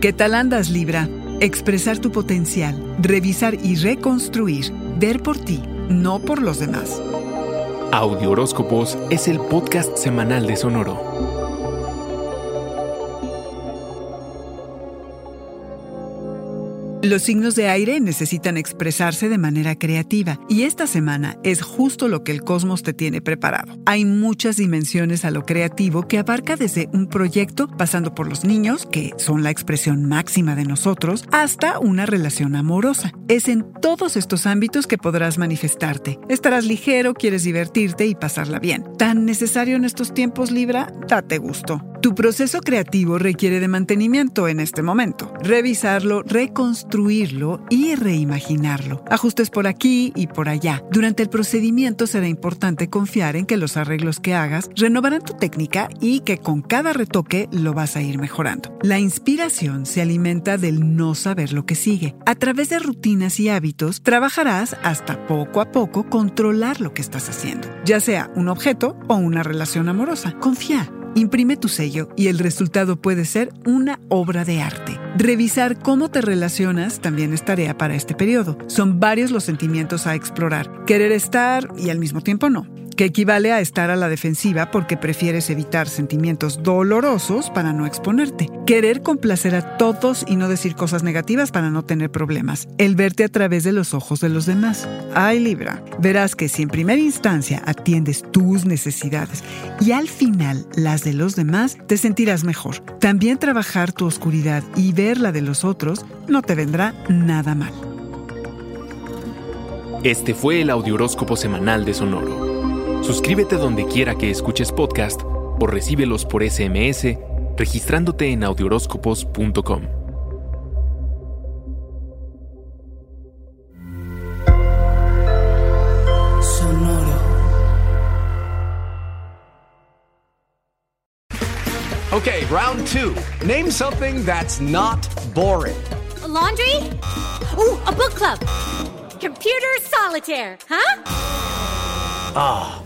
¿Qué tal andas, Libra? Expresar tu potencial, revisar y reconstruir, ver por ti, no por los demás. Audio Horóscopos es el podcast semanal de Sonoro. Los signos de aire necesitan expresarse de manera creativa y esta semana es justo lo que el cosmos te tiene preparado. Hay muchas dimensiones a lo creativo que abarca desde un proyecto pasando por los niños, que son la expresión máxima de nosotros, hasta una relación amorosa. Es en todos estos ámbitos que podrás manifestarte. Estarás ligero, quieres divertirte y pasarla bien. Tan necesario en estos tiempos, Libra, date gusto. Tu proceso creativo requiere de mantenimiento en este momento. Revisarlo, reconstruirlo y reimaginarlo. Ajustes por aquí y por allá. Durante el procedimiento será importante confiar en que los arreglos que hagas renovarán tu técnica y que con cada retoque lo vas a ir mejorando. La inspiración se alimenta del no saber lo que sigue. A través de rutinas y hábitos trabajarás hasta poco a poco controlar lo que estás haciendo, ya sea un objeto o una relación amorosa. Confía. Imprime tu sello y el resultado puede ser una obra de arte. Revisar cómo te relacionas también es tarea para este periodo. Son varios los sentimientos a explorar. Querer estar y al mismo tiempo no que equivale a estar a la defensiva porque prefieres evitar sentimientos dolorosos para no exponerte. Querer complacer a todos y no decir cosas negativas para no tener problemas. El verte a través de los ojos de los demás. Ay, Libra, verás que si en primera instancia atiendes tus necesidades y al final las de los demás, te sentirás mejor. También trabajar tu oscuridad y ver la de los otros no te vendrá nada mal. Este fue el Audioróscopo Semanal de Sonoro. Suscríbete donde quiera que escuches podcast o recíbelos por SMS registrándote en audioróscopos.com. Sonoro. Okay, round two. Name something that's not boring. A laundry? Ooh, a book club. Computer solitaire, huh? Ah, oh,